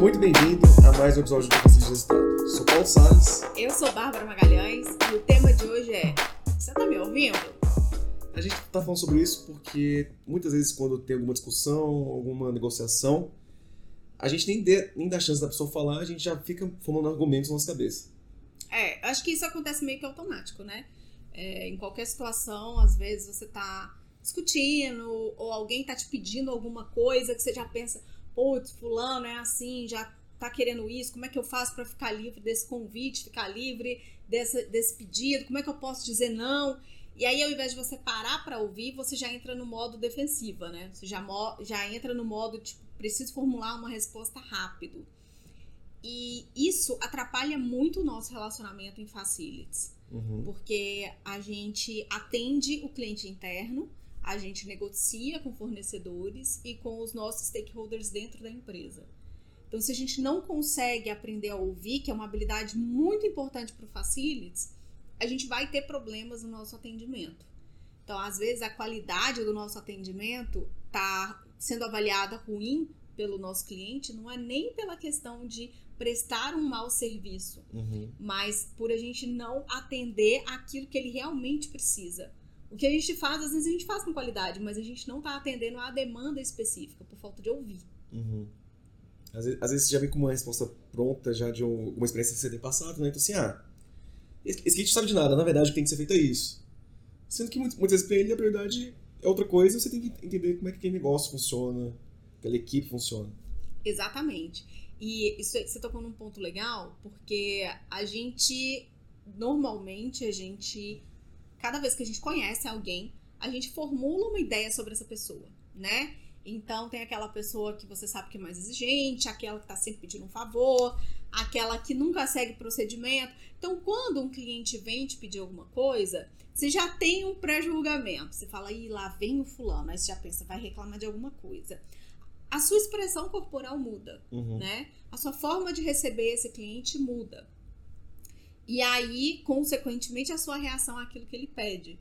muito bem-vindo a mais um episódio do Conselho de Resultado. Sou Paulo Salles. Eu sou Bárbara Magalhães e o tema de hoje é: Você tá me ouvindo? A gente tá falando sobre isso porque muitas vezes, quando tem alguma discussão, alguma negociação, a gente nem, dê, nem dá chance da pessoa falar, a gente já fica formando argumentos na nossa cabeça. É, acho que isso acontece meio que automático, né? É, em qualquer situação, às vezes você tá discutindo ou alguém tá te pedindo alguma coisa que você já pensa, putz, fulano é assim, já tá querendo isso, como é que eu faço para ficar livre desse convite, ficar livre desse, desse pedido, como é que eu posso dizer não? E aí, ao invés de você parar para ouvir, você já entra no modo defensiva, né? Você já, já entra no modo, tipo, preciso formular uma resposta rápido. E isso atrapalha muito o nosso relacionamento em facilities. Uhum. Porque a gente atende o cliente interno, a gente negocia com fornecedores e com os nossos stakeholders dentro da empresa. Então, se a gente não consegue aprender a ouvir, que é uma habilidade muito importante para o Facilities, a gente vai ter problemas no nosso atendimento. Então, às vezes, a qualidade do nosso atendimento está sendo avaliada ruim pelo nosso cliente, não é nem pela questão de prestar um mau serviço, uhum. mas por a gente não atender aquilo que ele realmente precisa. O que a gente faz, às vezes a gente faz com qualidade, mas a gente não está atendendo a demanda específica, por falta de ouvir. Uhum. Às, vezes, às vezes você já vem com uma resposta pronta, já de um, uma experiência que você tem passado, né? Então assim, ah, esse, cliente sabe de nada, na verdade o que tem que ser feito é isso. Sendo que muitas, muitas vezes para ele a prioridade é outra coisa, você tem que entender como é que aquele negócio funciona, aquela equipe funciona. Exatamente. E isso você tocou num ponto legal, porque a gente, normalmente, a gente cada vez que a gente conhece alguém, a gente formula uma ideia sobre essa pessoa, né? Então tem aquela pessoa que você sabe que é mais exigente, aquela que tá sempre pedindo um favor, aquela que nunca segue procedimento. Então, quando um cliente vem te pedir alguma coisa, você já tem um pré-julgamento. Você fala, ih, lá vem o fulano. Aí você já pensa, vai reclamar de alguma coisa. A sua expressão corporal muda, uhum. né? A sua forma de receber esse cliente muda. E aí, consequentemente, a sua reação àquilo que ele pede.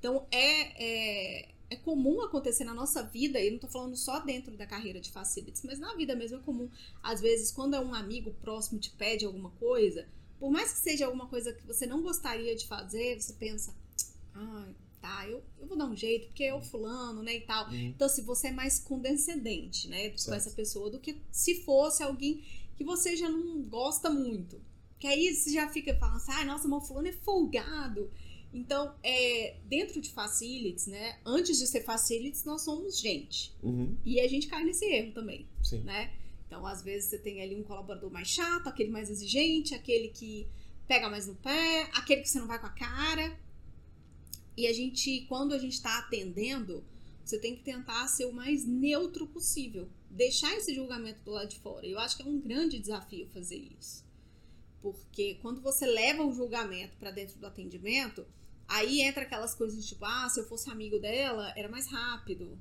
Então, é, é, é comum acontecer na nossa vida, e eu não estou falando só dentro da carreira de facilities, mas na vida mesmo é comum. Às vezes, quando é um amigo próximo te pede alguma coisa, por mais que seja alguma coisa que você não gostaria de fazer, você pensa, ah, tá, eu, eu vou dar um jeito, porque é o fulano, né, e tal. Uhum. Então, se assim, você é mais condescendente, né, com essa pessoa, do que se fosse alguém que você já não gosta muito. Que aí você já fica falando assim, ah, nossa, meu fulano é folgado. Então, é, dentro de facilities, né? Antes de ser facilities, nós somos gente. Uhum. E a gente cai nesse erro também, Sim. né? Então, às vezes, você tem ali um colaborador mais chato, aquele mais exigente, aquele que pega mais no pé, aquele que você não vai com a cara. E a gente, quando a gente está atendendo, você tem que tentar ser o mais neutro possível. Deixar esse julgamento do lado de fora. Eu acho que é um grande desafio fazer isso. Porque quando você leva o julgamento para dentro do atendimento, aí entra aquelas coisas tipo, ah, se eu fosse amigo dela, era mais rápido.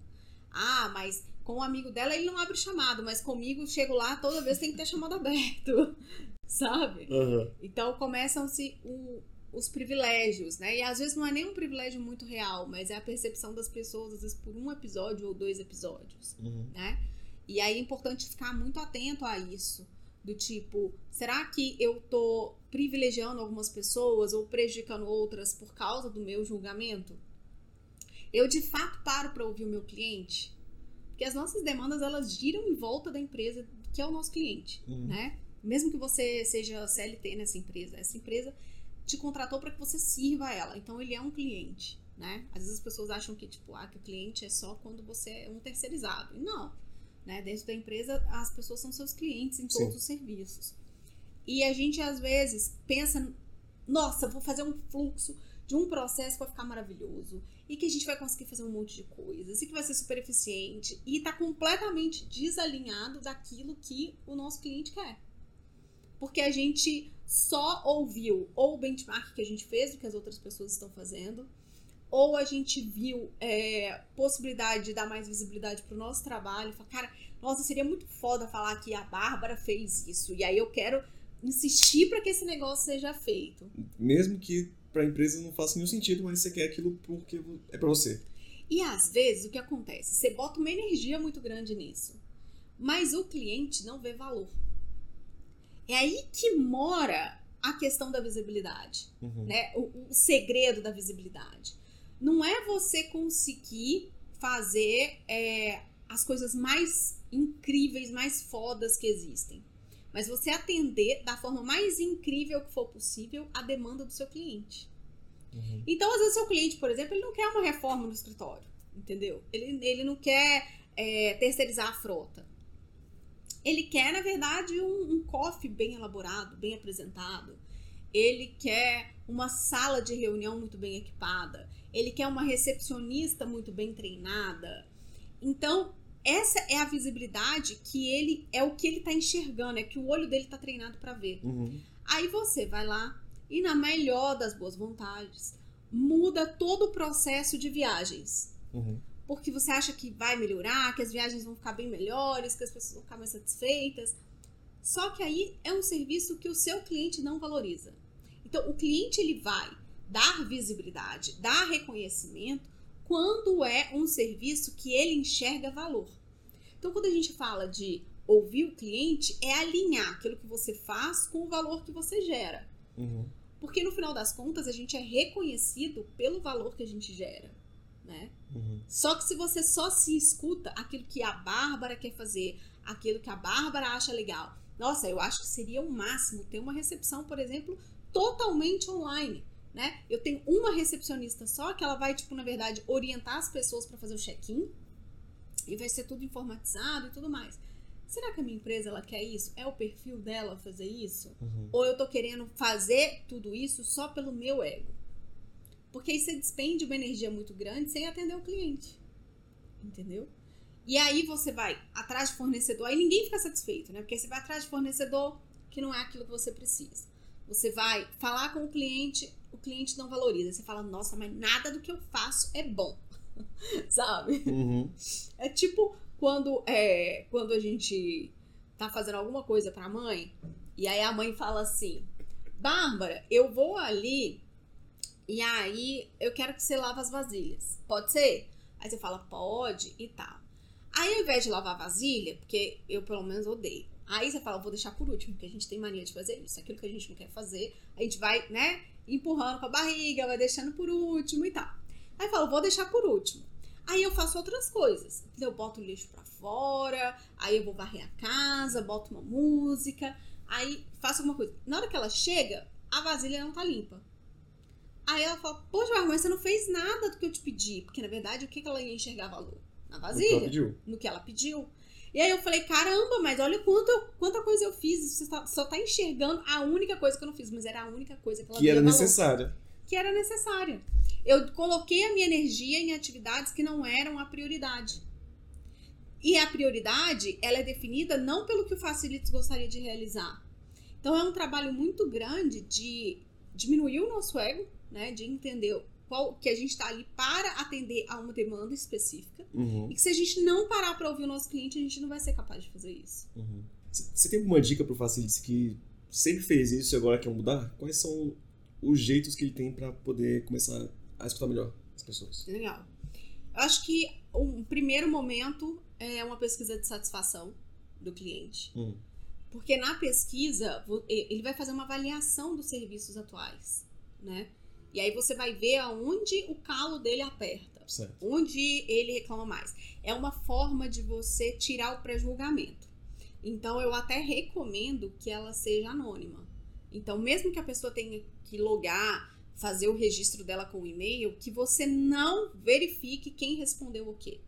Ah, mas com o amigo dela ele não abre chamado, mas comigo chego lá, toda vez tem que ter chamado aberto. Sabe? Uhum. Então começam-se os privilégios, né? E às vezes não é nem um privilégio muito real, mas é a percepção das pessoas, às vezes por um episódio ou dois episódios, uhum. né? E aí é importante ficar muito atento a isso do tipo, será que eu tô privilegiando algumas pessoas ou prejudicando outras por causa do meu julgamento? Eu de fato paro para ouvir o meu cliente? Porque as nossas demandas elas giram em volta da empresa que é o nosso cliente, uhum. né? Mesmo que você seja CLT nessa empresa, essa empresa te contratou para que você sirva a ela, então ele é um cliente, né? Às vezes as pessoas acham que tipo, ah, que o cliente é só quando você é um terceirizado. E não. Né? Dentro da empresa, as pessoas são seus clientes em todos Sim. os serviços. E a gente, às vezes, pensa: nossa, vou fazer um fluxo de um processo que vai ficar maravilhoso e que a gente vai conseguir fazer um monte de coisas e que vai ser super eficiente e está completamente desalinhado daquilo que o nosso cliente quer. Porque a gente só ouviu ou o benchmark que a gente fez do que as outras pessoas estão fazendo, ou a gente viu é, possibilidade de dar mais visibilidade para o nosso trabalho, falar, cara, nossa, seria muito foda falar que a Bárbara fez isso, e aí eu quero insistir para que esse negócio seja feito. Mesmo que para a empresa não faça nenhum sentido, mas você quer aquilo porque é para você. E às vezes o que acontece? Você bota uma energia muito grande nisso, mas o cliente não vê valor. É aí que mora a questão da visibilidade, Uhum. né? O, o segredo da visibilidade. Não é você conseguir fazer é, as coisas mais incríveis, mais fodas que existem. Mas você atender da forma mais incrível que for possível a demanda do seu cliente. Uhum. Então, às vezes, seu cliente, por exemplo, ele não quer uma reforma no escritório, entendeu? Ele, ele não quer é, terceirizar a frota. Ele quer, na verdade, um, um coffee bem elaborado, bem apresentado. Ele quer uma sala de reunião muito bem equipada. Ele quer uma recepcionista muito bem treinada. Então, essa é a visibilidade que ele é o que ele está enxergando, é que o olho dele está treinado para ver. Uhum. Aí você vai lá e, na melhor das boas vontades, muda todo o processo de viagens. Uhum. Porque você acha que vai melhorar, que as viagens vão ficar bem melhores, que as pessoas vão ficar mais satisfeitas. Só que aí é um serviço que o seu cliente não valoriza. Então, o cliente ele vai dar visibilidade, dar reconhecimento quando é um serviço que ele enxerga valor. Então, quando a gente fala de ouvir o cliente, é alinhar aquilo que você faz com o valor que você gera. Uhum. Porque no final das contas, a gente é reconhecido pelo valor que a gente gera, né? Uhum. Só que se você só se escuta aquilo que a Bárbara quer fazer, aquilo que a Bárbara acha legal. Nossa, eu acho que seria o máximo ter uma recepção, por exemplo, totalmente online, né? Eu tenho uma recepcionista só que ela vai, tipo, na verdade, orientar as pessoas para fazer o check-in e vai ser tudo informatizado e tudo mais. Será que a minha empresa ela quer isso? É o perfil dela fazer isso? Uhum. Ou eu tô querendo fazer tudo isso só pelo meu ego? Porque aí você despende uma energia muito grande sem atender o cliente. Entendeu? E aí você vai atrás de fornecedor, aí ninguém fica satisfeito, né? Porque você vai atrás de fornecedor que não é aquilo que você precisa. Você vai falar com o cliente, o cliente não valoriza. Você fala, nossa, mas nada do que eu faço é bom. Sabe? Uhum. É tipo quando, é, quando a gente tá fazendo alguma coisa pra mãe, e aí a mãe fala assim: Bárbara, eu vou ali e aí eu quero que você lave as vasilhas. Pode ser? Aí você fala, pode e tal. Aí ao invés de lavar a vasilha, porque eu pelo menos odeio. Aí você fala, vou deixar por último, porque a gente tem mania de fazer isso. Aquilo que a gente não quer fazer, a gente vai, né, empurrando com a barriga, vai deixando por último e tal. Aí fala, vou deixar por último. Aí eu faço outras coisas. Eu boto o lixo pra fora, aí eu vou varrer a casa, boto uma música, aí faço alguma coisa. Na hora que ela chega, a vasilha não tá limpa. Aí ela fala, poxa, mas você não fez nada do que eu te pedi. Porque, na verdade, o que ela ia enxergar valor? Na O que ela vasilha pediu. no que ela pediu. E aí eu falei, caramba, mas olha quanto, quanta coisa eu fiz. Você tá- só tá enxergando a única coisa que eu não fiz, mas era a única coisa que ela Que era necessária. Que era necessária. Eu coloquei a minha energia em atividades que não eram a prioridade. E a prioridade, ela é definida não pelo que o Facilities gostaria de realizar. Então é um trabalho muito grande de diminuir o nosso ego, né? De entender qual que a gente está ali para atender a uma demanda específica. Uhum. E que se a gente não parar para ouvir o nosso cliente, a gente não vai ser capaz de fazer isso. Uhum. Você tem alguma dica pro Facilities que sempre fez isso e agora quer mudar? Quais são os jeitos que ele tem pra poder começar a escutar melhor as pessoas? Legal. Eu acho que um primeiro momento é uma pesquisa de satisfação do cliente. Hum. Porque na pesquisa, ele vai fazer uma avaliação dos serviços atuais, né? E aí você vai ver aonde o calo dele aperta, Certo. onde ele reclama mais. É uma forma de você tirar o pré-julgamento. Então eu até recomendo que ela seja anônima. Então, mesmo que a pessoa tenha que logar, fazer o registro dela com o e-mail, que você não verifique quem respondeu o quê.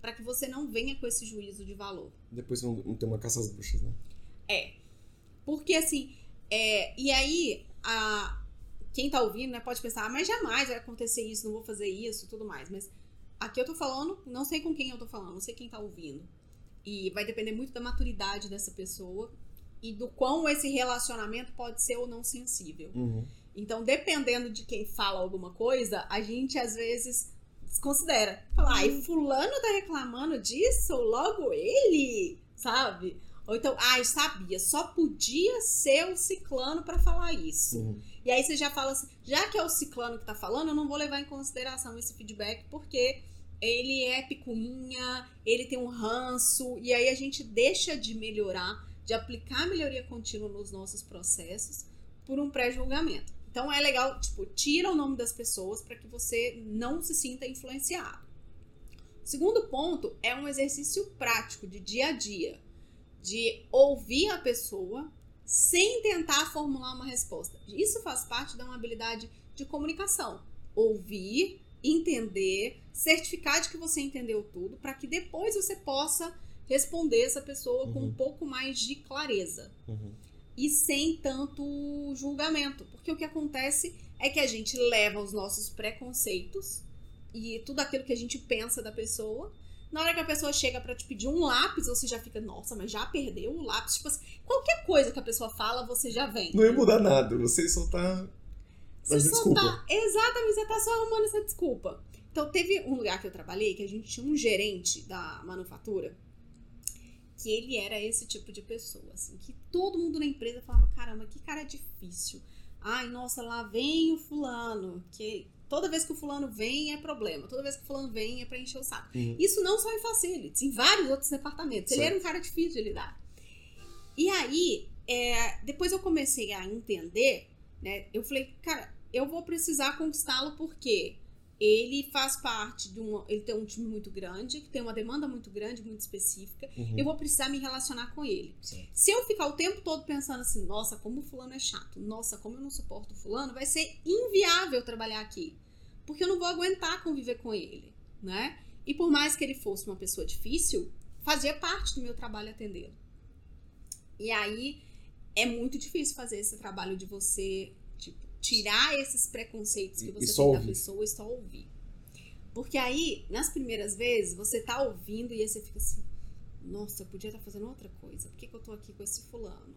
Para que você não venha com esse juízo de valor. Depois não, não tem uma caça às bruxas, né? É. Porque assim, é, e aí, a, quem tá ouvindo, né, pode pensar, ah, mas jamais vai acontecer isso, não vou fazer isso tudo mais. Mas aqui eu tô falando, não sei com quem eu tô falando, não sei quem tá ouvindo. E vai depender muito da maturidade dessa pessoa e do quão esse relacionamento pode ser ou não sensível. Uhum. Então, dependendo de quem fala alguma coisa, a gente às vezes desconsidera. Fala, ai, fulano tá reclamando disso, logo ele, sabe? Ou então, ai, sabia, só podia ser o ciclano pra falar isso. Uhum. E aí você já fala assim, já que é o ciclano que tá falando, eu não vou levar em consideração esse feedback, porque ele é picuinha, ele tem um ranço, e aí a gente deixa de melhorar, de aplicar melhoria contínua nos nossos processos por um pré-julgamento. Então é legal, tipo, tira o nome das pessoas para que você não se sinta influenciado. O segundo ponto é um exercício prático de dia a dia, de ouvir a pessoa sem tentar formular uma resposta. Isso faz parte da uma habilidade de comunicação. Ouvir, entender, certificar de que você entendeu tudo, para que depois você possa responder essa pessoa uhum. com um pouco mais de clareza. Uhum. E sem tanto julgamento. Porque o que acontece é que a gente leva os nossos preconceitos e tudo aquilo que a gente pensa da pessoa. Na hora que a pessoa chega para te pedir um lápis, você já fica, nossa, mas já perdeu o lápis. Tipo assim, qualquer coisa que a pessoa fala, você já vem. Não ia mudar nada, você só tá. Você só desculpa. tá. Exatamente, você tá só arrumando essa desculpa. Então, teve um lugar que eu trabalhei que a gente tinha um gerente da manufatura que ele era esse tipo de pessoa, assim, que todo mundo na empresa falava, caramba, que cara difícil. Ai, nossa, lá vem o fulano, que toda vez que o fulano vem é problema, toda vez que o fulano vem é pra encher o saco. Uhum. Isso não só em facilities, em vários outros departamentos. Certo. Ele era um cara difícil de lidar. E aí, é, depois eu comecei a entender, né, eu falei, cara, eu vou precisar conquistá-lo porque ele faz parte de um. Ele tem um time muito grande, que tem uma demanda muito grande, muito específica. Uhum. Eu vou precisar me relacionar com ele. Sim. Se eu ficar o tempo todo pensando assim, nossa, como o fulano é chato, nossa, como eu não suporto o fulano, vai ser inviável trabalhar aqui. Porque eu não vou aguentar conviver com ele, né? E por mais que ele fosse uma pessoa difícil, fazia parte do meu trabalho atendê-lo. E aí é muito difícil fazer esse trabalho de você tirar esses preconceitos que você tem ouvir. da pessoa e só ouvir. Porque aí, nas primeiras vezes, você tá ouvindo e aí você fica assim, nossa, eu podia estar tá fazendo outra coisa. Por que, que eu tô aqui com esse fulano?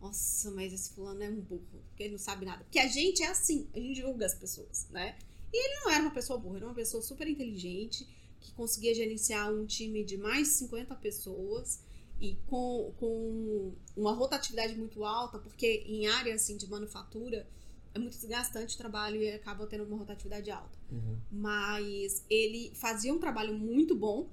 Nossa, mas esse fulano é um burro, porque ele não sabe nada. Porque a gente é assim, a gente julga as pessoas, né? E ele não era uma pessoa burra, era uma pessoa super inteligente, que conseguia gerenciar um time de mais de 50 pessoas e com, com uma rotatividade muito alta, porque em área assim, de manufatura, é muito desgastante o trabalho e acaba tendo uma rotatividade alta. Uhum. Mas ele fazia um trabalho muito bom,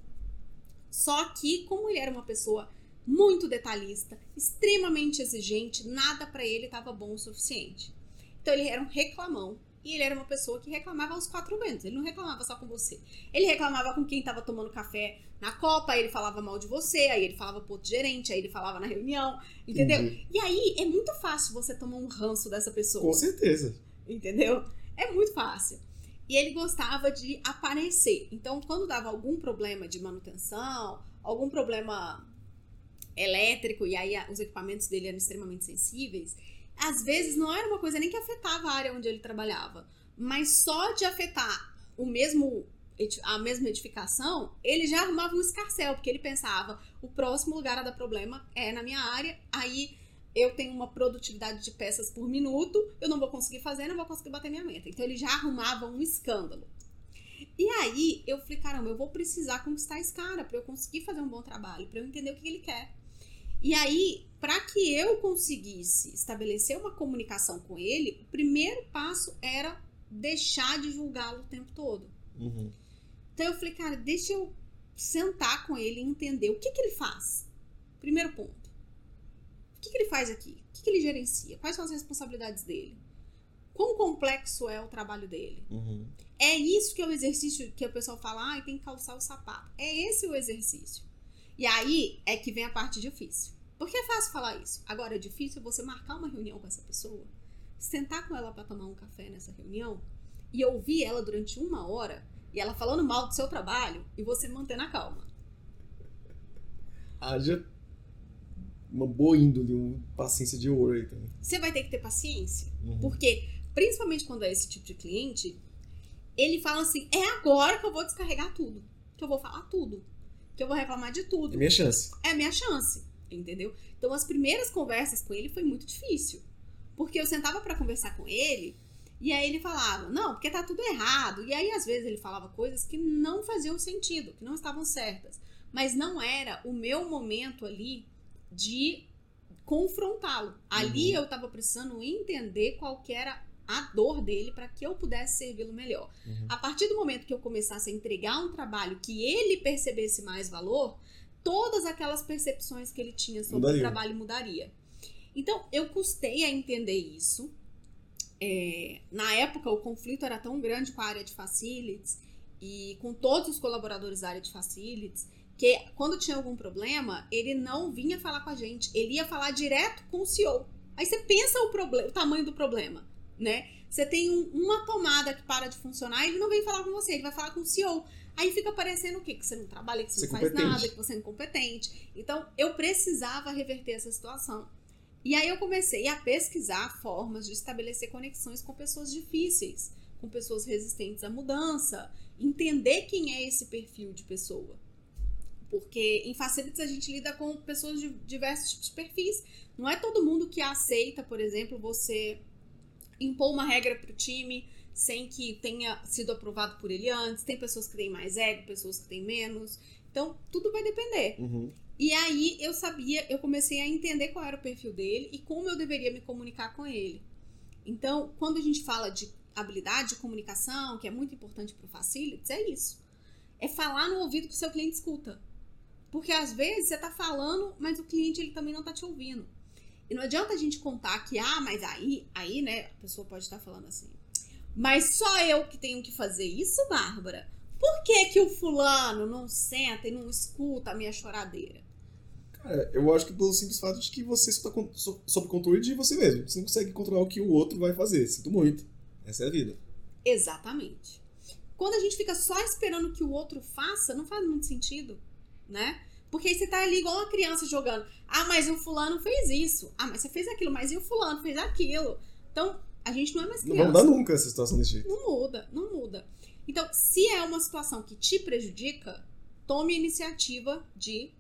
só que como ele era uma pessoa muito detalhista, extremamente exigente, nada para ele estava bom o suficiente. Então ele era um reclamão e ele era uma pessoa que reclamava aos quatro ventos. Ele não reclamava só com você. Ele reclamava com quem estava tomando café na copa, aí ele falava mal de você, aí ele falava pro outro gerente, aí ele falava na reunião, entendeu? Entendi. E aí é muito fácil você tomar um ranço dessa pessoa. Com certeza. Entendeu? É muito fácil. E ele gostava de aparecer. Então, quando dava algum problema de manutenção, algum problema elétrico, e aí os equipamentos dele eram extremamente sensíveis, às vezes não era uma coisa nem que afetava a área onde ele trabalhava, mas só de afetar o mesmo a mesma edificação, ele já arrumava um escarcel, porque ele pensava, o próximo lugar a dar problema é na minha área, aí eu tenho uma produtividade de peças por minuto, eu não vou conseguir fazer, não vou conseguir bater minha meta. Então ele já arrumava um escândalo. E aí eu falei, caramba, eu vou precisar conquistar esse cara para eu conseguir fazer um bom trabalho, para eu entender o que ele quer. E aí, para que eu conseguisse estabelecer uma comunicação com ele, o primeiro passo era deixar de julgá-lo o tempo todo. Uhum. Então eu falei, cara, deixa eu sentar com ele e entender o que, que ele faz. Primeiro ponto. O que, que ele faz aqui? O que, que ele gerencia? Quais são as responsabilidades dele? Quão complexo é o trabalho dele? Uhum. É isso que é o exercício que o pessoal fala, ah, tem que calçar o sapato. É esse o exercício. E aí é que vem a parte difícil. Porque é fácil falar isso. Agora é difícil você marcar uma reunião com essa pessoa, sentar com ela para tomar um café nessa reunião e ouvir ela durante uma hora e ela falando mal do seu trabalho e você mantendo a calma. Haja uma boa índole, uma paciência de ouro aí também. Você vai ter que ter paciência. Uhum. Porque, principalmente quando é esse tipo de cliente, ele fala assim: é agora que eu vou descarregar tudo. Que eu vou falar tudo que eu vou reclamar de tudo. É minha chance. É minha chance, entendeu? Então as primeiras conversas com ele foi muito difícil. Porque eu sentava para conversar com ele e aí ele falava, não, porque tá tudo errado. E aí às vezes ele falava coisas que não faziam sentido, que não estavam certas. Mas não era o meu momento ali de confrontá-lo. Ali uhum. eu tava precisando entender qual que era a dor dele para que eu pudesse servi-lo melhor. Uhum. A partir do momento que eu começasse a entregar um trabalho que ele percebesse mais valor, todas aquelas percepções que ele tinha sobre Mudaria. o trabalho mudaria. Então, eu custei a entender isso. É, na época, o conflito era tão grande com a área de facilities e com todos os colaboradores da área de facilities que quando tinha algum problema, ele não vinha falar com a gente, ele ia falar direto com o CEO. Aí você pensa o, problema, o tamanho do problema, né? Você tem um- uma tomada que para de funcionar, ele não vem falar com você, ele vai falar com o CEO. Aí fica parecendo o quê? Que você não trabalha, que você, Você não faz nada, que você é incompetente. Então, eu precisava reverter essa situação. E aí eu comecei a pesquisar formas de estabelecer conexões com pessoas difíceis, com pessoas resistentes à mudança, entender quem é esse perfil de pessoa. Porque em facilities a gente lida com pessoas de diversos tipos de perfis. Não é todo mundo que aceita, por exemplo, você impor uma regra para o time sem que tenha sido aprovado por ele antes. Tem pessoas que têm mais ego, pessoas que têm menos. Então, tudo vai depender. Uhum. E aí eu sabia, eu comecei a entender qual era o perfil dele e como eu deveria me comunicar com ele. Então, quando a gente fala de habilidade de comunicação, que é muito importante para o Facilities, é isso. É falar no ouvido que o seu cliente escuta. Porque às vezes você tá falando, mas o cliente ele também não tá te ouvindo. E não adianta a gente contar que, ah, mas aí, aí, né, a pessoa pode estar falando assim. Mas só eu que tenho que fazer isso, Bárbara? Por que que o fulano não senta e não escuta a minha choradeira? Cara, eu acho que pelo simples fato de que você tá so- sob controle de você mesmo. Você não consegue controlar o que o outro vai fazer. Sinto muito. Essa é a vida. Exatamente. Quando a gente fica só esperando que o outro faça, não faz muito sentido, né? Porque aí você tá ali igual uma criança jogando. Ah, mas o fulano fez isso. Ah, mas você fez aquilo. Mas e o fulano fez aquilo? Então, a gente não é mais Não criança. vai mudar nunca essa situação desse jeito. Não muda, não muda. Então, se é uma situação que te prejudica, tome a iniciativa de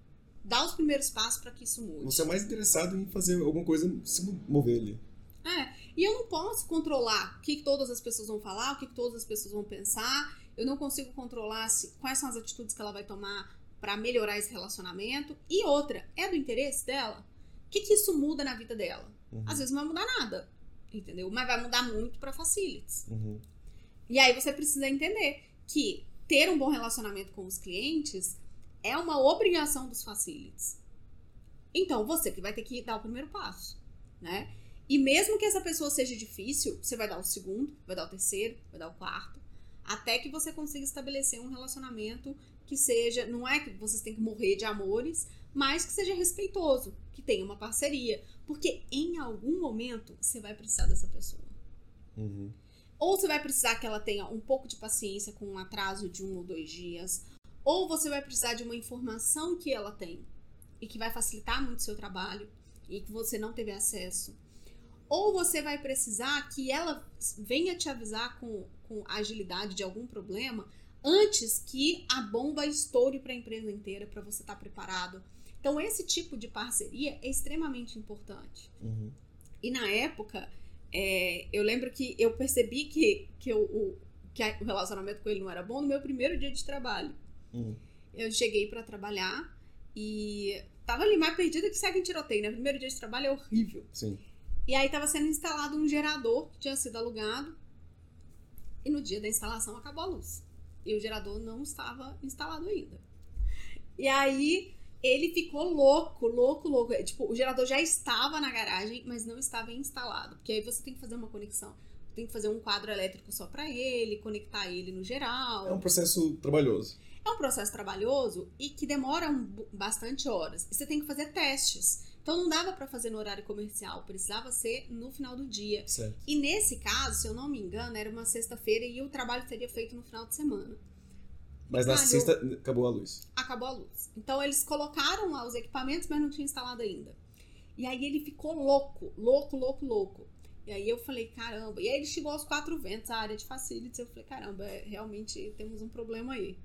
dar os primeiros passos para que isso mude. Você é mais interessado em fazer alguma coisa, se mover ali. É, e eu não posso controlar o que todas as pessoas vão falar, o que que todas as pessoas vão pensar. Eu não consigo controlar se, quais são as atitudes que ela vai tomar para melhorar esse relacionamento. E outra, é do interesse dela? O que, que isso muda na vida dela? Uhum. Às vezes não vai mudar nada, entendeu? Mas vai mudar muito para facilities. Uhum. E aí você precisa entender que ter um bom relacionamento com os clientes é uma obrigação dos facilities. Então, você que vai ter que dar o primeiro passo, né? E mesmo que essa pessoa seja difícil, você vai dar o segundo, vai dar o terceiro, vai dar o quarto, até que você consiga estabelecer um relacionamento que seja, não é que vocês têm que morrer de amores, mas que seja respeitoso, que tenha uma parceria, porque em algum momento você vai precisar dessa pessoa. Uhum. Ou você vai precisar que ela tenha um pouco de paciência com um atraso de um ou dois dias. Ou você vai precisar de uma informação que ela tem e que vai facilitar muito o seu trabalho e que você não teve acesso. Ou você vai precisar que ela venha te avisar com, com agilidade de algum problema antes que a bomba estoure para a empresa inteira, para você estar preparado. Então, esse tipo de parceria é extremamente importante. Uhum. E na época, é, eu lembro que eu percebi que, que, eu, o, que o relacionamento com ele não era bom no meu primeiro dia de trabalho. Uhum. Eu cheguei pra trabalhar e tava ali mais perdida que segue em tiroteio, né? Primeiro dia de trabalho é horrível. Sim. E aí tava sendo instalado um gerador que tinha sido alugado. E no dia da instalação acabou a luz. E o gerador não estava instalado ainda. E aí ele ficou louco, louco, louco. É, Tipo, o gerador já estava na garagem, mas não estava instalado. Porque aí você tem que fazer uma conexão. Tem que fazer um quadro elétrico só pra ele, conectar ele no geral. É um processo trabalhoso. É um processo trabalhoso e que demora um, bastante horas. E você tem que fazer testes. Então não dava pra fazer no horário comercial, precisava ser no final do dia. Certo. E nesse caso, se eu não me engano, era uma sexta-feira e o trabalho seria feito no final de semana. Mas na sexta acabou a luz. Acabou a luz. Então eles colocaram lá os equipamentos, mas não tinha instalado ainda. E aí ele ficou louco, louco, louco, louco. E aí eu falei, caramba. E aí ele chegou aos quatro ventos, a área de facilities. Eu falei, caramba, é, realmente temos um problema aí.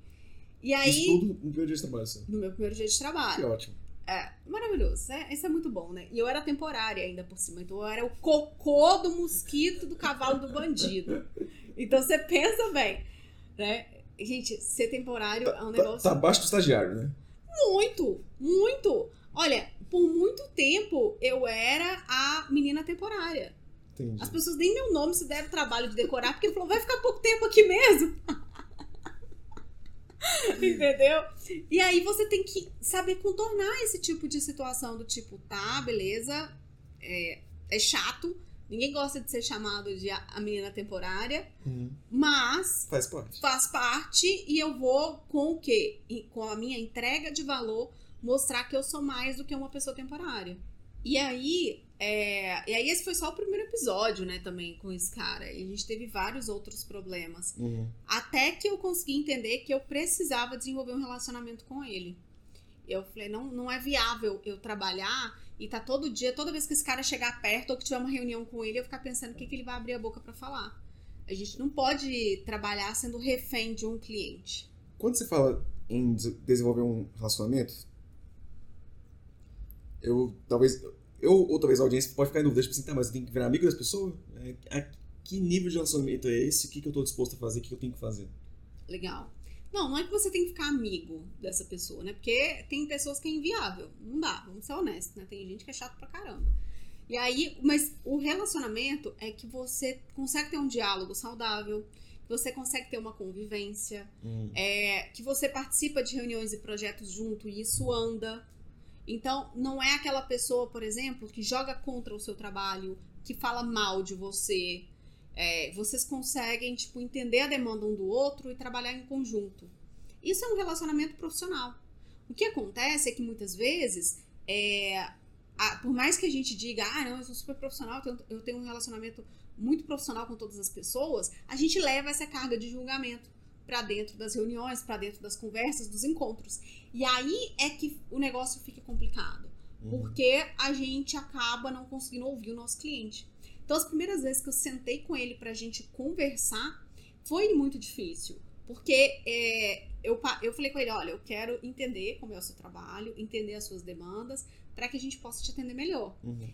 E aí, Isso tudo no primeiro dia de trabalho, no meu primeiro dia de Que trabalho. ótimo. É, maravilhoso. É, isso é muito bom, né? E eu era temporária ainda por cima. Então eu era o cocô do mosquito do cavalo do bandido. Então você pensa bem, né? Gente, ser temporário é um Tá, negócio tá abaixo do estagiário, né? muito, muito. Olha, por muito tempo eu era a menina temporária. Entendi. As pessoas nem meu nome se deram o trabalho de decorar, porque falou, vai ficar pouco tempo aqui mesmo. Entendeu? E aí você tem que saber contornar esse tipo de situação do tipo, tá, beleza, é, é chato, ninguém gosta de ser chamado de a menina temporária, Uhum. mas Faz parte. faz parte e eu vou com o quê? E Com a minha entrega de valor mostrar que eu sou mais do que uma pessoa temporária. E aí, é, e aí esse foi só o primeiro episódio, né, também com esse cara. E a gente teve vários outros problemas. Uhum. Até que eu consegui entender que eu precisava desenvolver um relacionamento com ele. Eu falei, não, não é viável eu trabalhar e tá todo dia, toda vez que esse cara chegar perto ou que tiver uma reunião com ele, eu ficar pensando o que, que ele vai abrir a boca pra falar. A gente não pode trabalhar sendo refém de um cliente. Quando você fala em des- desenvolver um relacionamento, eu talvez. Eu ou talvez a audiência pode ficar em dúvida, tipo assim, tá, mas eu tenho que virar amigo das pessoas? É, a que nível de relacionamento é esse? O que, que eu tô disposto a fazer? O que, que eu tenho que fazer? Legal. Não, não é que você tem que ficar amigo dessa pessoa, né? Porque tem pessoas que é inviável. Não dá, vamos ser honestos, né? Tem gente que é chato pra caramba. E aí, mas o relacionamento é que você consegue ter um diálogo saudável, que você consegue ter uma convivência, Hum. é, que você participa de reuniões e projetos junto e isso anda. Então, não é aquela pessoa, por exemplo, que joga contra o seu trabalho, que fala mal de você. É, vocês conseguem, tipo, entender a demanda um do outro e trabalhar em conjunto. Isso é um relacionamento profissional. O que acontece é que muitas vezes, é, a- por mais que a gente diga, ah, não, eu sou super profissional, eu tenho, eu tenho um relacionamento muito profissional com todas as pessoas, a gente leva essa carga de julgamento para dentro das reuniões, para dentro das conversas, dos encontros. E aí é que o negócio fica complicado, Uhum. porque a gente acaba não conseguindo ouvir o nosso cliente. Então, as primeiras vezes que eu sentei com ele pra gente conversar, foi muito difícil. Porque é, eu, eu falei com ele, olha, eu quero entender como é o seu trabalho, entender as suas demandas, para que a gente possa te atender melhor. Uhum.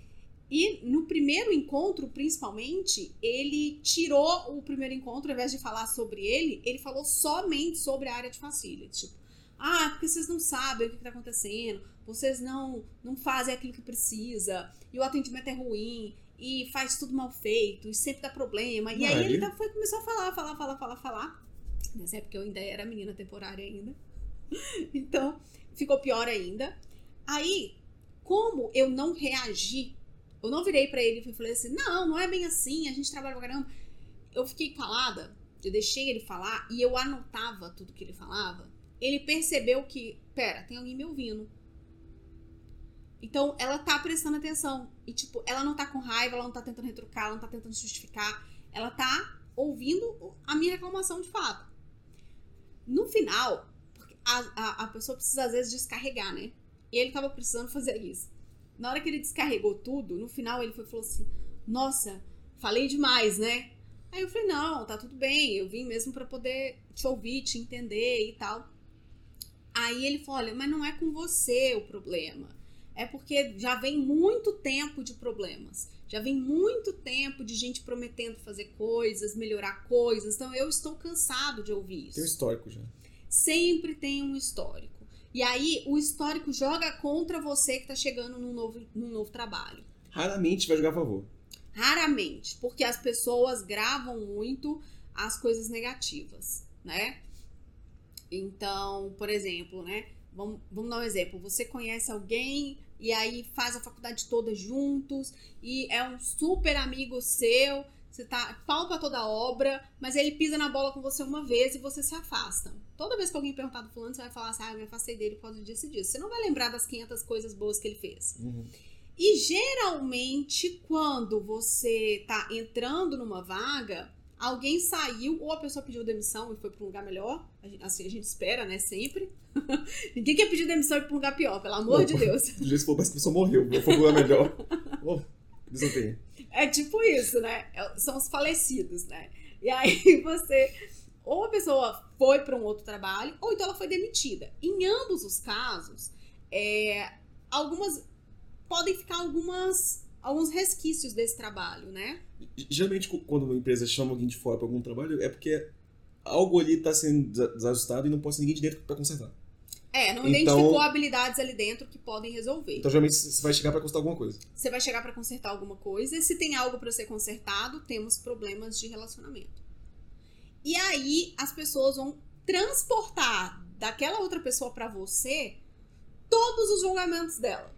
E no primeiro encontro, principalmente, ele tirou o primeiro encontro, ao invés de falar sobre ele, ele falou somente sobre a área de facilities. Tipo, ah, porque vocês não sabem o que está acontecendo, vocês não, não fazem aquilo que precisa, e o atendimento é ruim, e faz tudo mal feito, e sempre dá problema. E aí Maria. ele tá- foi, começou a falar, falar, falar, falar, falar. Nessa época eu ainda era menina temporária ainda. Então, ficou pior ainda. Aí, como eu não reagi, eu não virei pra ele e falei assim: não, não é bem assim, a gente trabalha pra caramba. Eu fiquei calada, eu deixei ele falar e eu anotava tudo que ele falava. Ele percebeu que, pera, tem alguém me ouvindo. Então, ela tá prestando atenção. E, tipo, ela não tá com raiva, ela não tá tentando retrucar, ela não tá tentando justificar. Ela tá ouvindo a minha reclamação de fato. No final, a, a, a pessoa precisa às vezes descarregar, né? E ele tava precisando fazer isso. Na hora que ele descarregou tudo, no final ele foi, falou assim: Nossa, falei demais, né? Aí eu falei: Não, tá tudo bem, eu vim mesmo pra poder te ouvir, te entender e tal. Aí ele falou: Olha, mas não é com você o problema. É porque já vem muito tempo de problemas. Já vem muito tempo de gente prometendo fazer coisas, melhorar coisas. Então eu estou cansado de ouvir isso Tem um histórico já. sempre tem um histórico. E aí o histórico joga contra você que tá chegando num novo, num novo trabalho. Raramente vai jogar a favor. Raramente, porque as pessoas gravam muito as coisas negativas, né? Então, por exemplo, né? Vamos, vamos dar um exemplo. Você conhece alguém e aí faz a faculdade toda juntos e é um super amigo seu. Você tá pau pra toda obra, mas ele pisa na bola com você uma vez e você se afasta. Toda vez que alguém perguntar do fulano, você vai falar assim: ah, eu me afastei dele por causa disso e disso. Você não vai lembrar das 500 coisas boas que ele fez. Uhum. E geralmente, quando você tá entrando numa vaga, alguém saiu ou a pessoa pediu demissão e foi para um lugar melhor. A gente- Assim a gente espera, né? Sempre. Ninguém quer pedir demissão e ir pra um lugar pior, pelo amor de Deus. Do jeito que for, parece que a pessoa morreu. Foi o lugar melhor. Oh, desempenho. É tipo isso, né? É- São os falecidos, né? E aí você. Ou a pessoa foi para um outro trabalho, ou então ela foi demitida. Em ambos os casos, é, algumas. Podem ficar algumas. Alguns resquícios desse trabalho, né? Geralmente, quando uma empresa chama alguém de fora para algum trabalho, é porque algo ali está sendo desa- desajustado e não pode ser ninguém de dentro para consertar. É, não Então- identificou habilidades ali dentro que podem resolver. Então, geralmente, você vai chegar para consertar alguma coisa. Você vai chegar para consertar alguma coisa, e se tem algo para ser consertado, temos problemas de relacionamento. E aí as pessoas vão transportar daquela outra pessoa para você todos os julgamentos dela.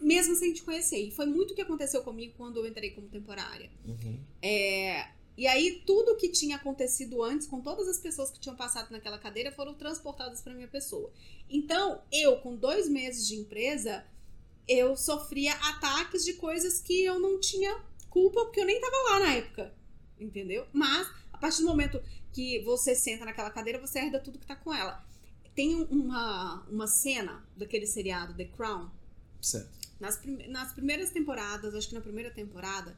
Mesmo sem te conhecer. E foi muito o que aconteceu comigo quando eu entrei como temporária. Uhum. É, e aí, tudo que tinha acontecido antes, com todas as pessoas que tinham passado naquela cadeira, foram transportadas para minha pessoa. Então, eu, com dois meses de empresa, eu sofria ataques de coisas que eu não tinha culpa, porque eu nem tava lá na época. Entendeu? Mas, a partir do momento que você senta naquela cadeira, você herda tudo que tá com ela. Tem uma, uma cena daquele seriado The Crown. Certo. Nas, nas primeiras temporadas, acho que na primeira temporada,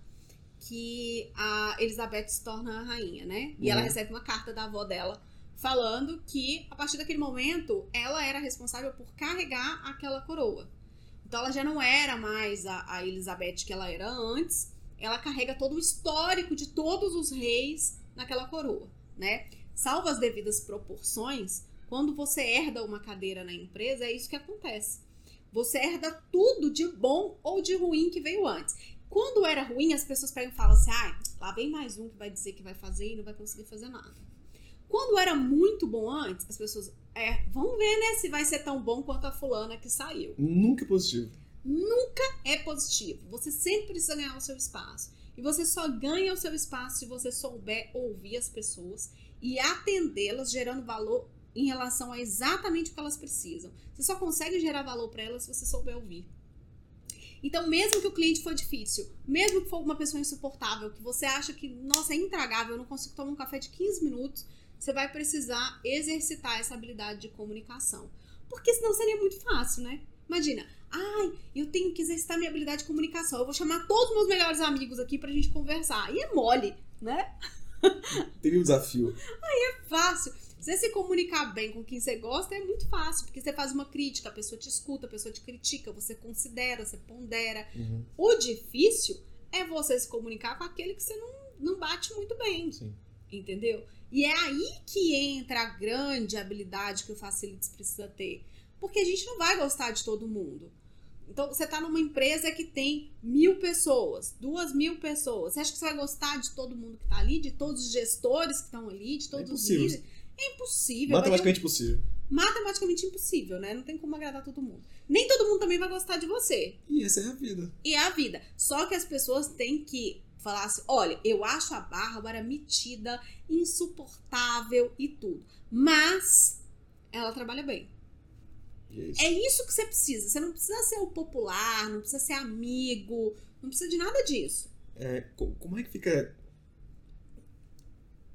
que a Elizabeth se torna a rainha, né? E ela Uhum. recebe uma carta da avó dela falando que a partir daquele momento ela era responsável por carregar aquela coroa. Então ela já não era mais a, a Elizabeth que ela era antes. Ela carrega todo o histórico de todos os reis naquela coroa, né? Salvo as devidas proporções, quando você herda uma cadeira na empresa, é isso que acontece. Você herda tudo de bom ou de ruim que veio antes. Quando era ruim, as pessoas pegam e falam assim: ah, lá vem mais um que vai dizer que vai fazer e não vai conseguir fazer nada. Quando era muito bom antes, as pessoas, é, vamos ver, né, se vai ser tão bom quanto a fulana que saiu. Nunca positivo. Nunca é positivo. Você sempre precisa ganhar o seu espaço. E você só ganha o seu espaço se você souber ouvir as pessoas e atendê-las, gerando valor em relação a exatamente o que elas precisam. Você só consegue gerar valor para elas se você souber ouvir. Então, mesmo que o cliente for difícil, mesmo que for uma pessoa insuportável, que você acha que, nossa, é intragável, eu não consigo tomar um café de 15 minutos, você vai precisar exercitar essa habilidade de comunicação. Porque senão seria muito fácil, né? Imagina, ai, eu tenho que exercitar minha habilidade de comunicação. Eu vou chamar todos os meus melhores amigos aqui pra gente conversar. E é mole, né? Teria um desafio. Fácil. Você se comunicar bem com quem você gosta é muito fácil, porque você faz uma crítica, a pessoa te escuta, a pessoa te critica, você considera, você pondera. Uhum. O difícil é você se comunicar com aquele que você não, não bate muito bem, Sim. entendeu? E é aí que entra a grande habilidade que o Facilities precisa ter. Porque a gente não vai gostar de todo mundo. Então, você tá numa empresa que tem mil pessoas, duas mil pessoas. Você acha que você vai gostar de todo mundo que tá ali, de todos os gestores que estão ali, de todos os impossível. líderes? É impossível. Vai ter um Matematicamente possível. matematicamente impossível, né? Não tem como agradar todo mundo. Nem todo mundo também vai gostar de você. E essa é a vida. E é a vida. Só que as pessoas têm que falar assim: olha, eu acho a Bárbara metida, insuportável e tudo. Mas ela trabalha bem. É isso. É isso que você precisa. Você não precisa ser o popular, não precisa ser amigo, não precisa de nada disso. É, co- como é que fica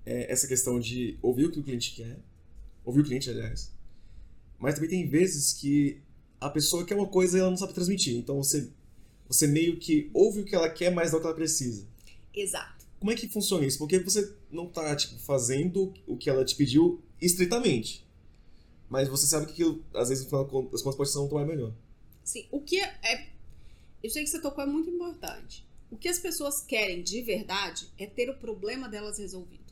é, essa questão de ouvir o que o cliente quer, ouvir o cliente, aliás, mas também tem vezes que a pessoa quer uma coisa e ela não sabe transmitir. Então você, você meio que ouve o que ela quer, mas não o que ela precisa. Exato. Como é que funciona isso? Porque você não tá tipo, fazendo o que ela te pediu estritamente. Mas você sabe que aquilo, às vezes, no final das contas, pode ser um tomar melhor. Sim, o que é. Eu sei que você tocou é muito importante. O que as pessoas querem de verdade é ter o problema delas resolvido.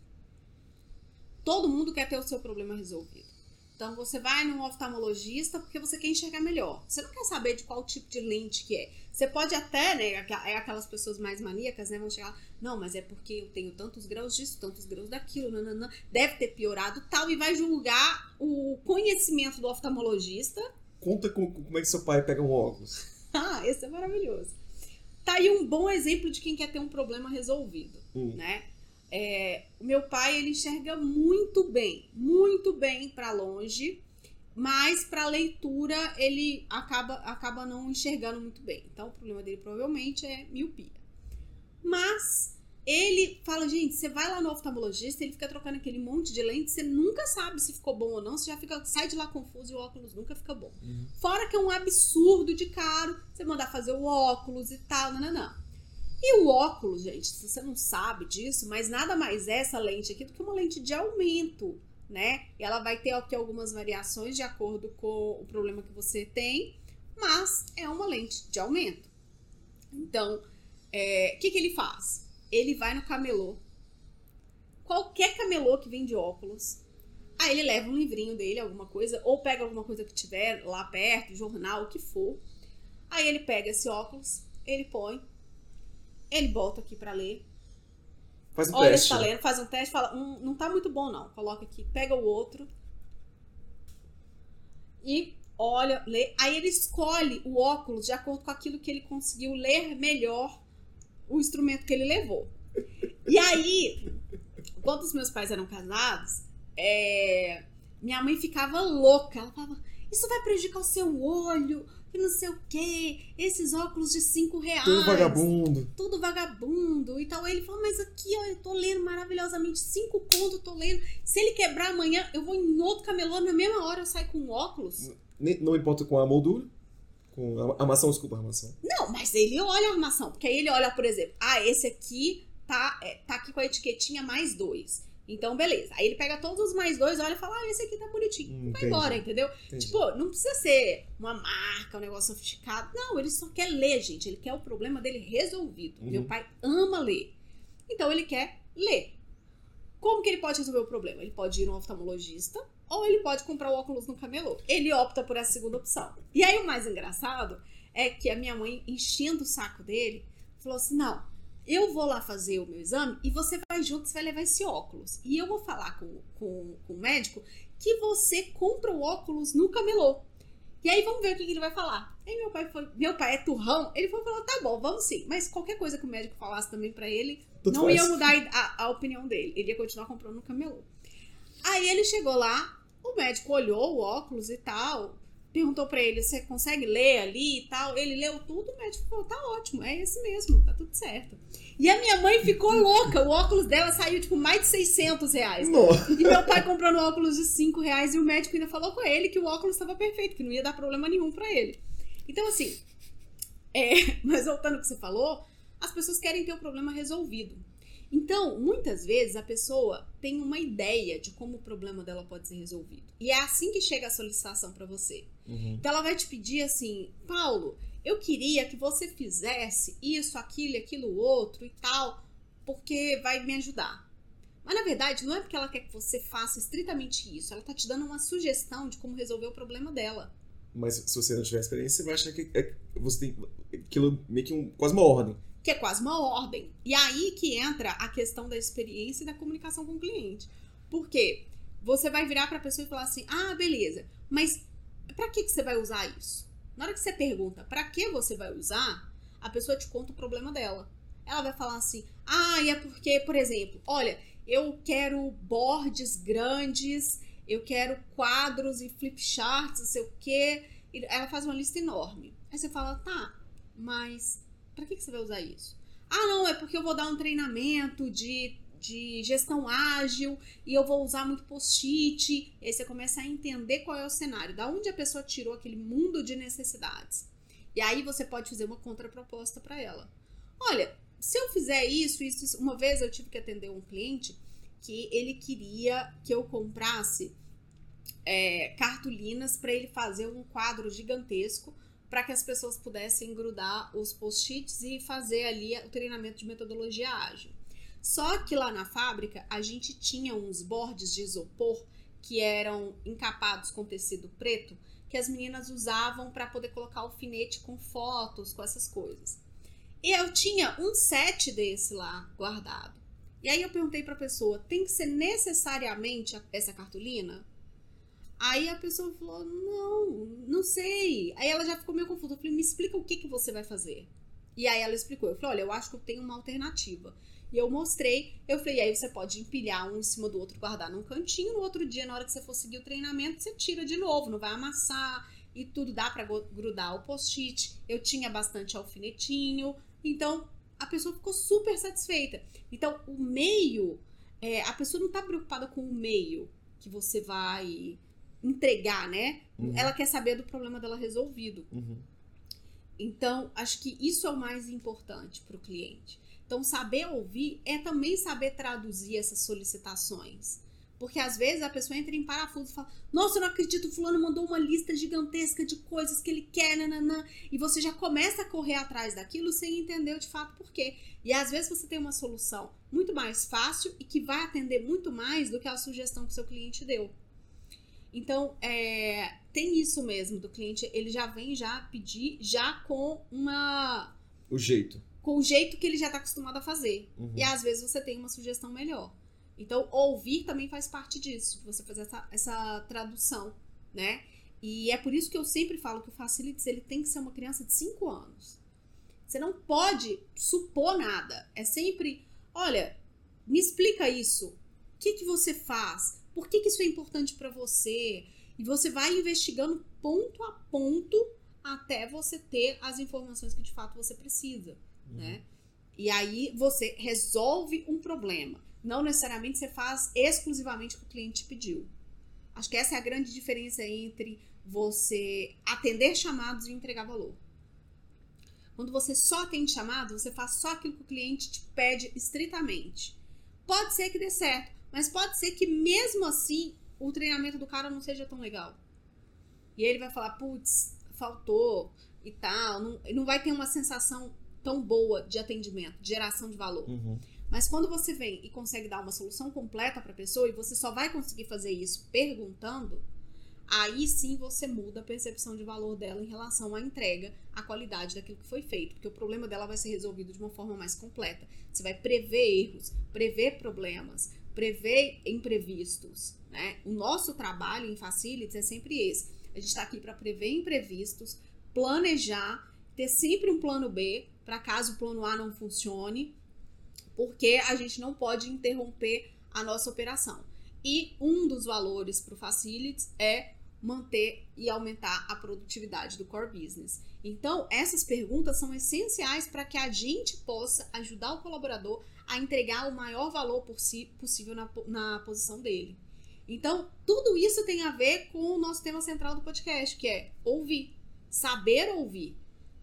Todo mundo quer ter o seu problema resolvido. Então você vai num oftalmologista porque você quer enxergar melhor. Você não quer saber de qual tipo de lente que é. Você pode até, né? É aquelas pessoas mais maníacas, né? Vão chegar lá, não, mas é porque eu tenho tantos graus disso, tantos graus daquilo, nananã, deve ter piorado tal, e vai julgar o conhecimento do oftalmologista Conta com, com- como é que seu pai pega um óculos. ah, esse é maravilhoso. Tá aí um bom exemplo de quem quer ter um problema resolvido, Hum. né? É, o meu pai, ele enxerga muito bem, muito bem para longe, mas para leitura ele acaba, acaba não enxergando muito bem. Então o problema dele provavelmente é miopia. Mas ele fala, gente, você vai lá no oftalmologista, ele fica trocando aquele monte de lente, você nunca sabe se ficou bom ou não, você já fica, sai de lá confuso e o óculos nunca fica bom. Uhum. Fora que é um absurdo de caro você mandar fazer o óculos e tal, nananã. E o óculos, gente, se você não sabe disso, mas nada mais é essa lente aqui do que uma lente de aumento, né? E ela vai ter aqui algumas variações de acordo com o problema que você tem, mas é uma lente de aumento. Então, é, o que, que ele faz? Ele vai no camelô. Qualquer camelô que vende óculos, Aí ele leva um livrinho dele, alguma coisa, ou pega alguma coisa que tiver lá perto, jornal, o que for. Aí ele pega esse óculos, ele põe, ele bota aqui pra ler. Faz um olha teste. se tá lendo, faz um teste, fala, hum, não tá muito bom não. Coloca aqui, pega o outro. E olha, lê. Aí ele escolhe o óculos de acordo com aquilo que ele conseguiu ler melhor o instrumento que ele levou. E aí, quando os meus pais eram casados, é, minha mãe ficava louca. Ela falava: Isso vai prejudicar o seu olho, que não sei o quê, esses óculos de cinco reais. Todo vagabundo. Tudo vagabundo e tal. Ele falou: Mas aqui, ó, eu tô lendo maravilhosamente, cinco contos, tô lendo. Se ele quebrar amanhã, eu vou em outro camelô, na mesma hora eu saio com óculos. Nem- Não importa com a moldura. Com a armação, desculpa, a armação. Não, mas ele olha a armação, porque aí ele olha, por exemplo, ah, esse aqui tá, é, tá aqui com a etiquetinha mais dois. Então, beleza. Aí ele pega todos os mais dois, olha e fala, ah, esse aqui tá bonitinho. Hum, Vai entendi, embora, entendeu? entendi. Tipo, não precisa ser uma marca, um negócio sofisticado. Não, ele só quer ler, gente. Ele quer o problema dele resolvido. Uhum. Meu pai ama ler. Então ele quer ler. Como que ele pode resolver o problema? Ele pode ir no oftalmologista ou ele pode comprar o óculos no camelô. Ele opta por essa segunda opção. E aí o mais engraçado é que a minha mãe, enchendo o saco dele, falou assim: não, eu vou lá fazer o meu exame e você vai junto, você vai levar esse óculos. E eu vou falar com, com, com o médico que você compra o óculos no camelô. E aí vamos ver o que, que ele vai falar. Aí meu pai foi, meu pai é turrão, ele foi falar, tá bom, vamos sim. Mas qualquer coisa que o médico falasse também pra ele, Tanto não faz. ia mudar a, a opinião dele. Ele ia continuar comprando no camelô. Aí ele chegou lá, o médico olhou o óculos e tal, perguntou pra ele, você consegue ler ali e tal? Ele leu tudo, o médico falou, tá ótimo, é esse mesmo, tá tudo certo. E a minha mãe ficou louca, o óculos dela saiu tipo mais de 600 reais. Nossa. E meu pai comprando óculos de 5 reais e o médico ainda falou com ele que o óculos estava perfeito, que não ia dar problema nenhum pra ele. Então, assim, é, mas voltando ao que você falou, as pessoas querem ter o problema resolvido. Então, muitas vezes a pessoa tem uma ideia de como o problema dela pode ser resolvido. E é assim que chega a solicitação pra você. Uhum. Então ela vai te pedir assim, Paulo, eu queria que você fizesse isso, aquilo e aquilo outro e tal, porque vai me ajudar. Mas na verdade, não é porque ela quer que você faça estritamente isso, ela tá te dando uma sugestão de como resolver o problema dela. Mas se você não tiver experiência, você vai achar que é- você tem aquilo meio que um, quase uma ordem. Que é quase uma ordem. E aí que entra a questão da experiência e da comunicação com o cliente. Porque você vai virar pra pessoa e falar assim: "Ah, beleza. Mas pra que que você vai usar isso?" Na hora que você pergunta pra que você vai usar, a pessoa te conta o problema dela. Ela vai falar assim: "Ah, e é porque, por exemplo, olha, eu quero bordes grandes, eu quero quadros e flip charts, não sei o quê." Ela faz uma lista enorme. Aí você fala: "Tá, mas Pra que, que você vai usar isso? Ah, não, é porque eu vou dar um treinamento de, de gestão ágil e eu vou usar muito post-it. Aí você começa a entender qual é o cenário, da onde a pessoa tirou aquele mundo de necessidades. E aí você pode fazer uma contraproposta para ela. Olha, se eu fizer isso, isso, isso. Uma vez eu tive que atender um cliente que ele queria que eu comprasse é, cartolinas para ele fazer um quadro gigantesco para que as pessoas pudessem grudar os post-its e fazer ali o treinamento de metodologia ágil. Só que lá na fábrica a gente tinha uns bordes de isopor que eram encapados com tecido preto que as meninas usavam para poder colocar alfinete com fotos, com essas coisas. E eu tinha um set desse lá guardado. E aí eu perguntei para a pessoa: tem que ser necessariamente essa cartolina? Aí a pessoa falou: Não, não sei. Aí ela já ficou meio confusa. Eu falei: Me explica o que, que você vai fazer. E aí ela explicou. Eu falei: Olha, eu acho que eu tenho uma alternativa. E eu mostrei. Eu falei: Aí você pode empilhar um em cima do outro, guardar num cantinho. No outro dia, na hora que você for seguir o treinamento, você tira de novo. Não vai amassar e tudo. Dá pra grudar o post-it. Eu tinha bastante alfinetinho. Então a pessoa ficou super satisfeita. Então o meio. É, a pessoa não tá preocupada com o meio que você vai entregar, né? Uhum. Ela quer saber do problema dela resolvido. Uhum. Então, acho que isso é o mais importante para o cliente. Então, saber ouvir é também saber traduzir essas solicitações. Porque às vezes a pessoa entra em parafuso e fala: Nossa, eu não acredito, o fulano mandou uma lista gigantesca de coisas que ele quer, nananã. E você já começa a correr atrás daquilo sem entender de fato por quê. E às vezes você tem uma solução muito mais fácil e que vai atender muito mais do que a sugestão que o seu cliente deu. Então, é, tem isso mesmo do cliente, ele já vem já pedir já com uma O jeito. com o jeito que ele já está acostumado a fazer. Uhum. E às vezes você tem uma sugestão melhor. Então, ouvir também faz parte disso, você fazer essa, essa tradução, né? E é por isso que eu sempre falo que o Facilities ele tem que ser uma criança de 5 anos. Você não pode supor nada. É sempre, olha, me explica isso. O que, que você faz? Por que, que isso é importante para você? E você vai investigando ponto a ponto até você ter as informações que de fato você precisa, Uhum. né? E aí você resolve um problema. Não necessariamente você faz exclusivamente o que o cliente te pediu. Acho que essa é a grande diferença entre você atender chamados e entregar valor. Quando você só atende chamado, você faz só aquilo que o cliente te pede estritamente. Pode ser que dê certo, mas pode ser que mesmo assim o treinamento do cara não seja tão legal. E ele vai falar, putz, faltou e tal. Não, não vai ter uma sensação tão boa de atendimento, de geração de valor. Uhum. Mas quando você vem e consegue dar uma solução completa para a pessoa e você só vai conseguir fazer isso perguntando, aí sim você muda a percepção de valor dela em relação à entrega, à qualidade daquilo que foi feito, porque o problema dela vai ser resolvido de uma forma mais completa. Você vai prever erros, prever problemas, prever imprevistos, né? O nosso trabalho em Facilities é sempre esse. A gente está aqui para prever imprevistos, planejar, ter sempre um plano B para caso o plano A não funcione, porque a gente não pode interromper a nossa operação. E um dos valores para o Facilities é manter e aumentar a produtividade do core business. Então, essas perguntas são essenciais para que a gente possa ajudar o colaborador a entregar o maior valor si, possível na, na posição dele. Então, tudo isso tem a ver com o nosso tema central do podcast, que é ouvir, saber ouvir.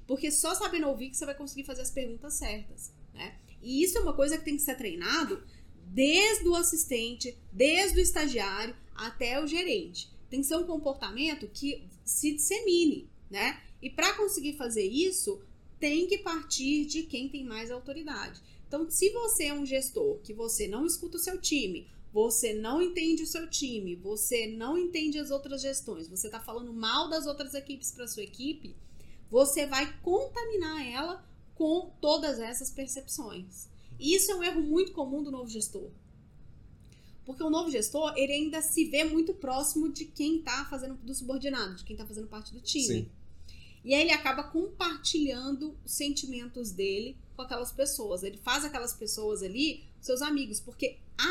Porque só sabendo ouvir que você vai conseguir fazer as perguntas certas, né? E isso é uma coisa que tem que ser treinado desde o assistente, desde o estagiário até o gerente. Tem que ser um comportamento que se dissemine, né? E para conseguir fazer isso, tem que partir de quem tem mais autoridade. Então, se você é um gestor que você não escuta o seu time, você não entende o seu time, você não entende as outras gestões, você está falando mal das outras equipes para sua equipe, você vai contaminar ela com todas essas percepções. E isso é um erro muito comum do novo gestor. Porque o novo gestor, ele ainda se vê muito próximo de quem está fazendo do subordinado, de quem está fazendo parte do time. Sim. E aí ele acaba compartilhando os sentimentos dele com aquelas pessoas. Ele faz aquelas pessoas ali seus amigos, porque a,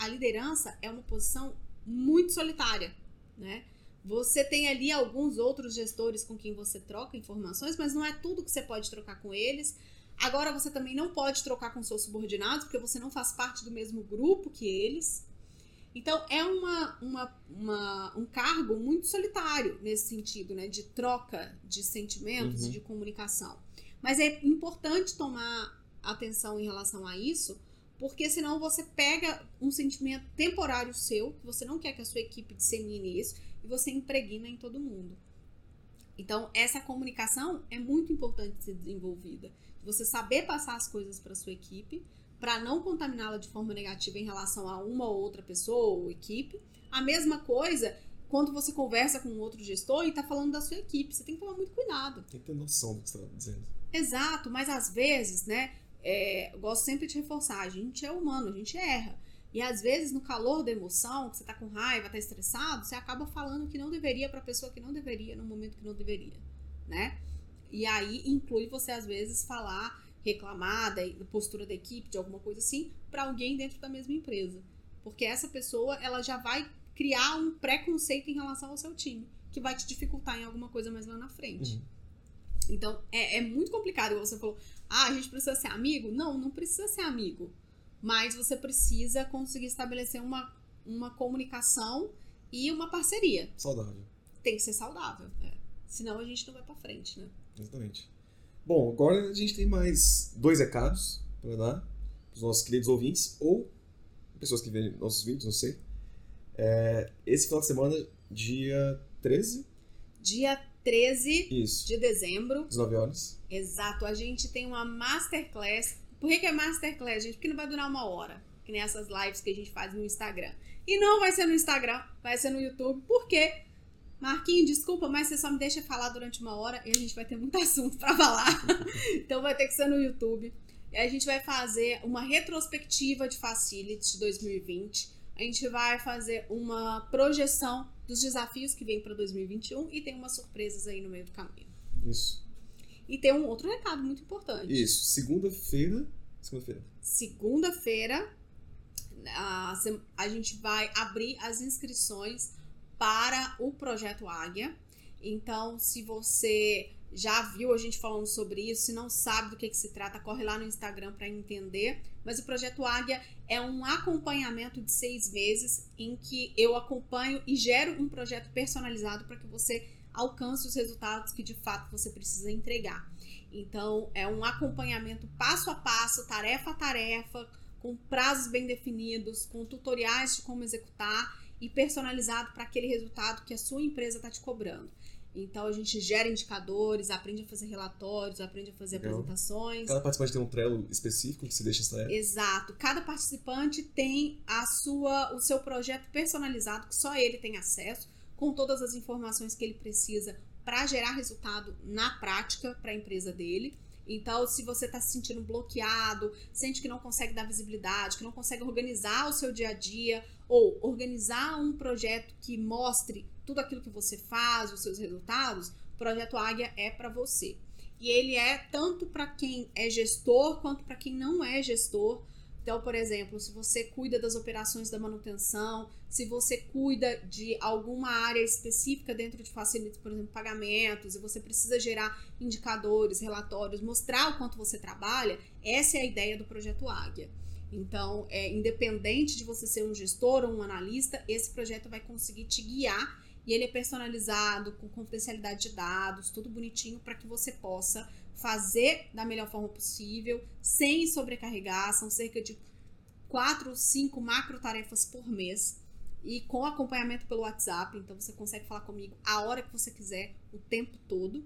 a, a liderança é uma posição muito solitária, né? Você tem ali alguns outros gestores com quem você troca informações, mas não é tudo que você pode trocar com eles. Agora você também não pode trocar com seus subordinados, porque você não faz parte do mesmo grupo que eles. Então é uma, uma, uma, um cargo muito solitário nesse sentido, né? De troca de sentimentos, Uhum. de comunicação. Mas é importante tomar atenção em relação a isso, porque senão você pega um sentimento temporário seu, que você não quer que a sua equipe dissemine isso, e você impregna em todo mundo. Então, essa comunicação é muito importante ser desenvolvida. Você saber passar as coisas para sua equipe, para não contaminá-la de forma negativa em relação a uma ou outra pessoa ou equipe. A mesma coisa quando você conversa com um outro gestor e está falando da sua equipe. Você tem que tomar muito cuidado. Tem que ter noção do que você está dizendo. Exato, mas às vezes, né? é, eu gosto sempre de reforçar, a gente é humano, a gente erra. E às vezes, no calor da emoção, que você tá com raiva, tá estressado, você acaba falando que não deveria pra pessoa que não deveria, no momento que não deveria, né? E aí inclui você, às vezes, falar, reclamar da da postura da equipe, de alguma coisa assim, pra alguém dentro da mesma empresa. Porque essa pessoa, ela já vai criar um preconceito em relação ao seu time, que vai te dificultar em alguma coisa mais lá na frente. Uhum. Então, é, é muito complicado. Você falou, ah, a gente precisa ser amigo? Não, não precisa ser amigo. Mas você precisa conseguir estabelecer uma, uma comunicação e uma parceria. Saudável. Tem que ser saudável. né? Senão a gente não vai pra frente, né? Exatamente. Bom, agora a gente tem mais dois recados para dar para os nossos queridos ouvintes ou pessoas que veem nossos vídeos, não sei. É, esse final de semana, dia 13, Dia 13 isso, de dezembro, 19 horas. exato, a gente tem uma masterclass. Por que, que é masterclass, gente? Porque não vai durar uma hora, que nem essas lives que a gente faz no Instagram. E não vai ser no Instagram, vai ser no YouTube, porque Marquinhos, desculpa, mas você só me deixa falar durante uma hora e a gente vai ter muito assunto para falar. então vai ter que ser no YouTube. E a gente vai fazer uma retrospectiva de Facility 2020. A gente vai fazer uma projeção dos desafios que vem para 2021 e tem umas surpresas aí no meio do caminho. Isso. E tem um outro recado muito importante. Isso. Segunda-feira. Segunda-feira. Segunda-feira, a, a gente vai abrir as inscrições para o projeto Águia. Então, se você já viu a gente falando sobre isso, se não sabe do que, que se trata, corre lá no Instagram para entender. Mas o projeto Águia é um acompanhamento de seis meses em que eu acompanho e gero um projeto personalizado para que você alcance os resultados que de fato você precisa entregar. Então, é um acompanhamento passo a passo, tarefa a tarefa, com prazos bem definidos, com tutoriais de como executar e personalizado para aquele resultado que a sua empresa está te cobrando. Então a gente gera indicadores, aprende a fazer relatórios, aprende a fazer Legal. apresentações. Cada participante tem um Trello específico que se deixa essa. Exato. Cada participante tem a sua, o seu projeto personalizado que só ele tem acesso, com todas as informações que ele precisa para gerar resultado na prática para a empresa dele. Então, se você está se sentindo bloqueado, sente que não consegue dar visibilidade, que não consegue organizar o seu dia a dia, ou organizar um projeto que mostre tudo aquilo que você faz, os seus resultados, o projeto Águia é para você. E ele é tanto para quem é gestor quanto para quem não é gestor. Então, por exemplo, se você cuida das operações da manutenção, se você cuida de alguma área específica dentro de facilities, por exemplo, pagamentos, e você precisa gerar indicadores, relatórios, mostrar o quanto você trabalha, essa é a ideia do projeto Águia. Então, é, independente de você ser um gestor ou um analista, esse projeto vai conseguir te guiar e ele é personalizado, com confidencialidade de dados, tudo bonitinho para que você possa fazer da melhor forma possível, sem sobrecarregar. São cerca de quatro ou cinco macro tarefas por mês e com acompanhamento pelo WhatsApp. Então você consegue falar comigo a hora que você quiser, o tempo todo.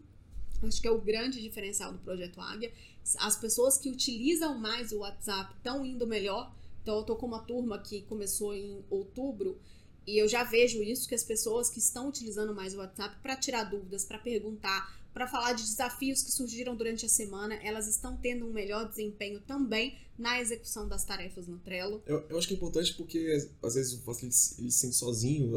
Acho que é o grande diferencial do projeto Águia. As pessoas que utilizam mais o WhatsApp estão indo melhor. Então eu tô com uma turma que começou em outubro e eu já vejo isso que as pessoas que estão utilizando mais o WhatsApp para tirar dúvidas, para perguntar, para falar de desafios que surgiram durante a semana, elas estão tendo um melhor desempenho também na execução das tarefas no Trello. Eu, eu acho que é importante porque às vezes o facilitador ele se sente sozinho,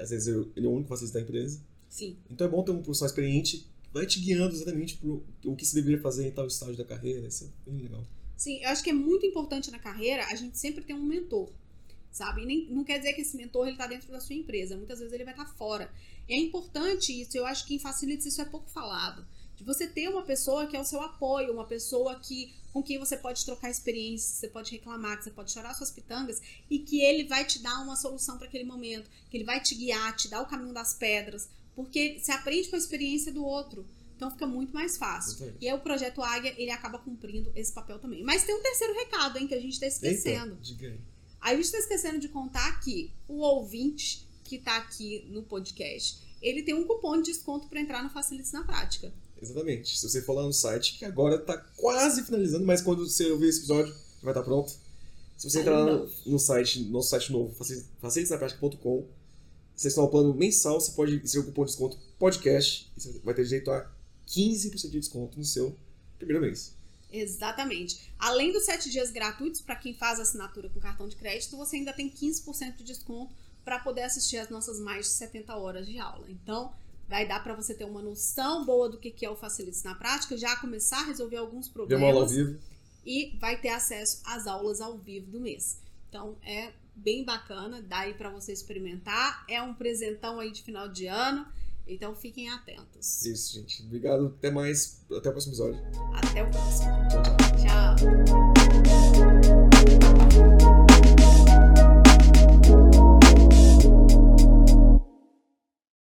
às vezes ele é o único facilitador da empresa. Sim. Então é bom ter um profissional experiente que vai te guiando exatamente para o que se deveria fazer em tal estágio da carreira. Isso é bem legal. Sim, eu acho que é muito importante na carreira a gente sempre ter um mentor sabe? E nem, não quer dizer que esse mentor ele tá dentro da sua empresa, muitas vezes ele vai estar tá fora. E é importante isso, eu acho que em Facilities isso é pouco falado. De você ter uma pessoa que é o seu apoio, uma pessoa que com quem você pode trocar experiências, você pode reclamar, que você pode chorar suas pitangas e que ele vai te dar uma solução para aquele momento, que ele vai te guiar, te dar o caminho das pedras, porque você aprende com a experiência do outro. Então fica muito mais fácil. Entendi. E aí o projeto Águia, ele acaba cumprindo esse papel também. Mas tem um terceiro recado, hein, que a gente está esquecendo. Eita. A gente está esquecendo de contar que o ouvinte que está aqui no podcast, ele tem um cupom de desconto para entrar no Facilites na Prática. Exatamente. Se você for lá no site, que agora está quase finalizando, mas quando você ouvir esse episódio, vai estar tá pronto. Se você entrar lá no, no, site, nosso site novo, facilitesnaprática.com, vocês estão no plano mensal, você pode inserir o cupom de desconto podcast e você vai ter direito a 15% de desconto no seu primeiro mês. Exatamente. Além dos 7 dias gratuitos para quem faz assinatura com cartão de crédito, você ainda tem 15% de desconto para poder assistir as nossas mais de 70 horas de aula. Então, vai dar para você ter uma noção boa do que é o Facilites na prática, já começar a resolver alguns problemas. uma aula ao vivo. E vai ter acesso às aulas ao vivo do mês. Então, é bem bacana, dá aí para você experimentar. É um presentão aí de final de ano. Então fiquem atentos. Isso, gente. Obrigado. Até mais. Até o próximo episódio. Até o próximo. Tchau, tchau. Tchau.